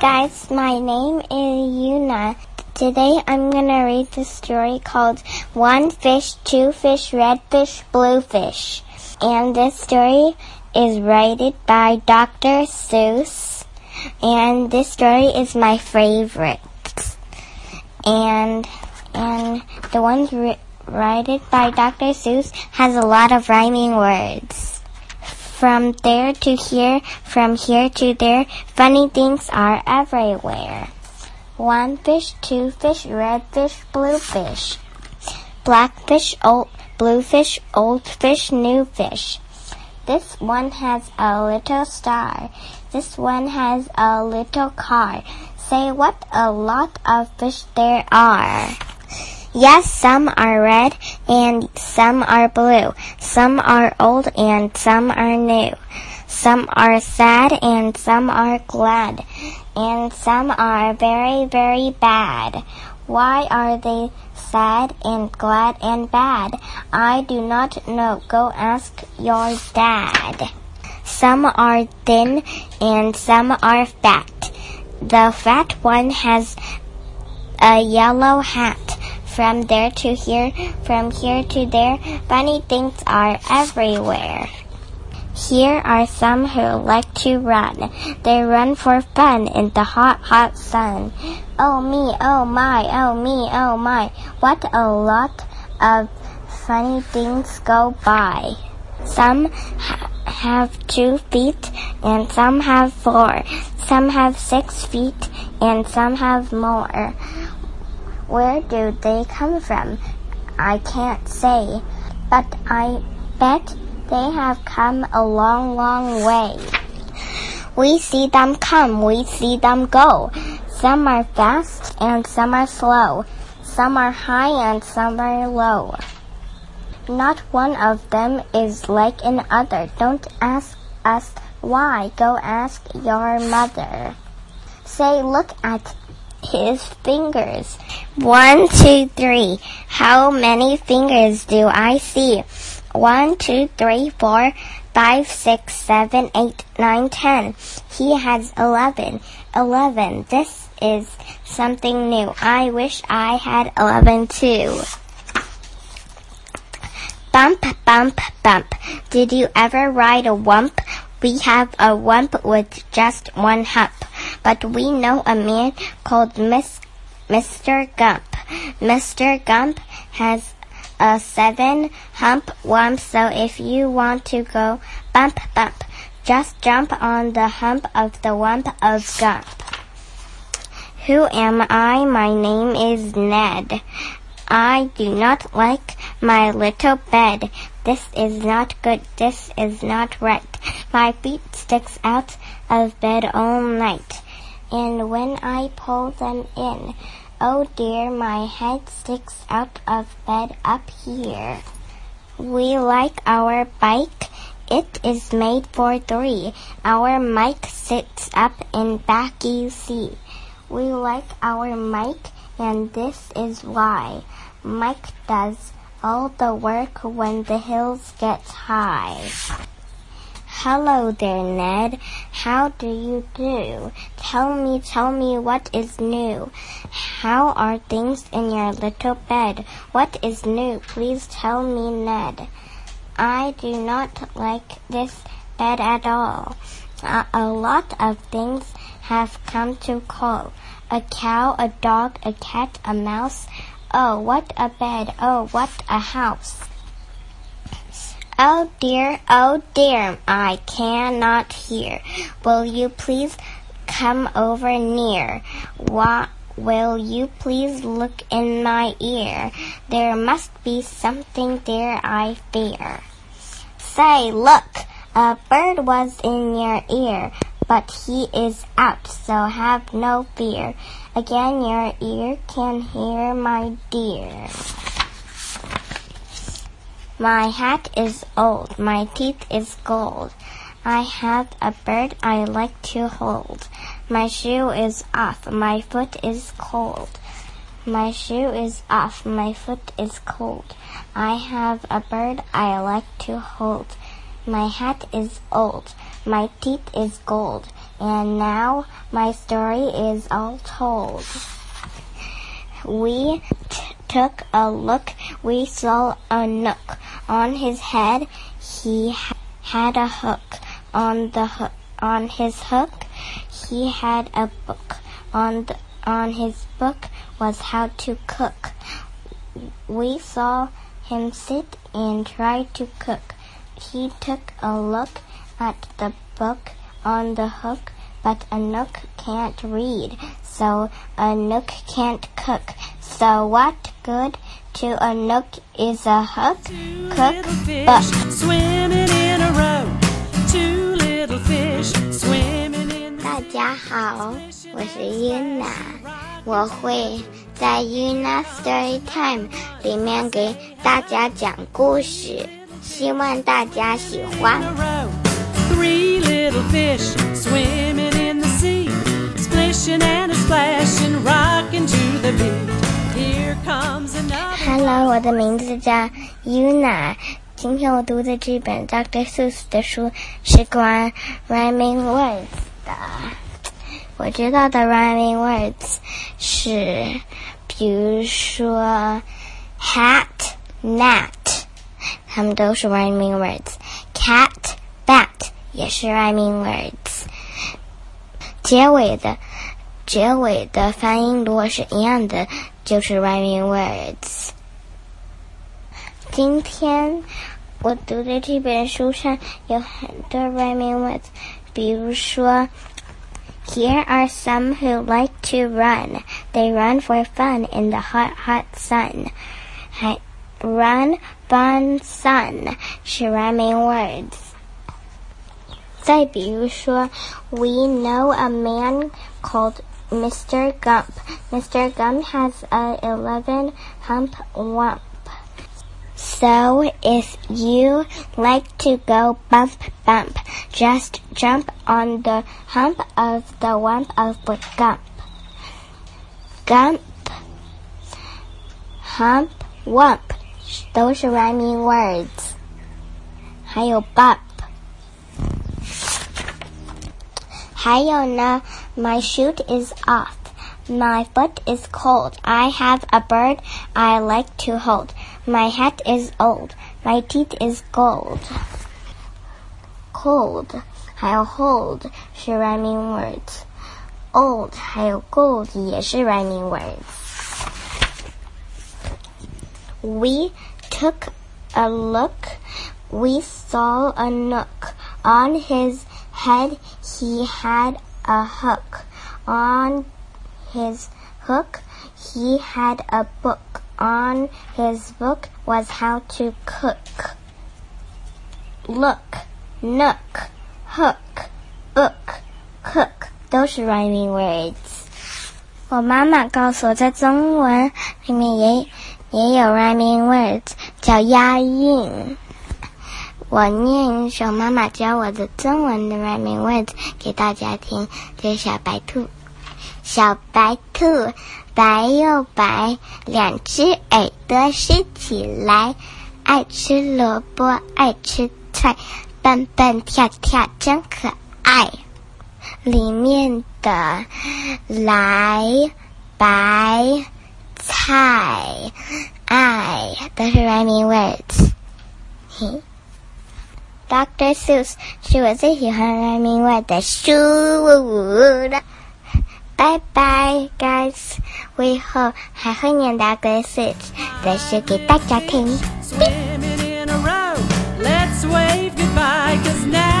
Guys, my name is Yuna. Today I'm gonna read the story called One Fish, Two Fish, Red Fish, Blue Fish. And this story is rated by Dr. Seuss. And this story is my favorite. And and the ones ri- rated by Dr. Seuss has a lot of rhyming words. From there to here, from here to there, funny things are everywhere. One fish, two fish, red fish, blue fish. Black fish, old, blue fish, old fish, new fish. This one has a little star. This one has a little car. Say what a lot of fish there are. Yes, some are red and some are blue. Some are old and some are new. Some are sad and some are glad. And some are very, very bad. Why are they sad and glad and bad? I do not know. Go ask your dad. Some are thin and some are fat. The fat one has a yellow hat. From there to here, from here to there, funny things are everywhere. Here are some who like to run. They run for fun in the hot, hot sun. Oh me, oh my, oh me, oh my. What a lot of funny things go by. Some ha- have two feet and some have four. Some have six feet and some have more. Where do they come from? I can't say, but I bet they have come a long, long way. We see them come, we see them go. Some are fast and some are slow. Some are high and some are low. Not one of them is like another. Don't ask us why. Go ask your mother. Say, look at his fingers. One, two, three. How many fingers do I see? One, two, three, four, five, six, seven, eight, nine, ten. He has eleven. Eleven. This is something new. I wish I had eleven too. Bump, bump, bump. Did you ever ride a wump? We have a wump with just one hump, but we know a man called Miss, Mr. Gump. Mr. Gump has a seven hump wump, so if you want to go bump, bump, just jump on the hump of the wump of Gump. Who am I? My name is Ned. I do not like my little bed. This is not good. This is not right. My feet sticks out of bed all night. And when I pull them in, oh dear, my head sticks out of bed up here. We like our bike. It is made for three. Our Mike sits up in back, you see. We like our Mike, and this is why. Mike does all the work when the hills get high. Hello there, Ned. How do you do? Tell me, tell me what is new. How are things in your little bed? What is new? Please tell me, Ned. I do not like this bed at all. A, a lot of things have come to call. A cow, a dog, a cat, a mouse. Oh, what a bed. Oh, what a house. Oh dear, oh dear, I cannot hear. Will you please come over near? Why, will you please look in my ear? There must be something there, I fear. Say, look, a bird was in your ear, but he is out, so have no fear. Again, your ear can hear, my dear. My hat is old, my teeth is gold. I have a bird I like to hold. My shoe is off, my foot is cold. My shoe is off, my foot is cold. I have a bird I like to hold. My hat is old. My teeth is gold. And now my story is all told. We t- took a look. We saw a nook. On his head, he ha- had a hook. On the hook, on his hook, he had a book. On the, on his book was how to cook. We saw him sit and try to cook. He took a look at the book on the hook, but a nook can't read, so a nook can't cook. So what good to a nook is a hook? Cook book. swimming in a row. 大家好，我是 Yuna，我会在 Yuna Story Time 里面给大家讲故事，希望大家喜欢。 a row. Three little fish swimming in the sea, splishing and a splashing, rocking to the beat. Here comes another. Hello，我的名字叫 Yuna。 今天我读的这本 Dr. Seuss 的书是关 rhyming words 的。我知道的 rhyming words 是，比如说 hat、gnat，它们都是 rhyming words。cat、bat 也是 rhyming words。结尾的结尾的发音如果是一样的，就是 rhyming words。今天我读的这本书上有很多 rhyming words，比如说，Here are some who like to run. They run for fun in the hot, hot sun. 还 run, fun, sun 是 rhyming words。再比如说，We know a man called Mr. Gump. Mr. Gump has a eleven hump wump. So if you like to go bump bump, just jump on the hump of the wump of the Gump. Gump, hump, wump 都是 rhyming words. 还有 bump. 还有呢，My shoot is off. My foot is cold. I have a bird I like to hold. My hat is old. My teeth is gold. Cold 还有 hold 是 rhyming words. Old 还有 gold 也是 rhyming words. We took a look. We saw a nook. On his head he had a hook. On his hook he had a book. On his book was how to cook. Look, nook, hook, book, cook 都是 rhyming words。我妈妈告诉我，在中文里面也也有 rhyming words，叫押韵。我念一首妈妈教我的中文的 rhyming words 给大家听，这是小白兔。 小白兔白又白，两只耳朵竖起来，爱吃萝卜，爱吃菜，蹦蹦跳跳真可爱。里面的来白菜爱都是 rhyming words。嘿 Dr. Seuss 是我最喜欢 rhyming word 的书拜拜，guys，我以后还会念大歌词，再说给大家听。Swimming in a row, let's wave goodbye, cause now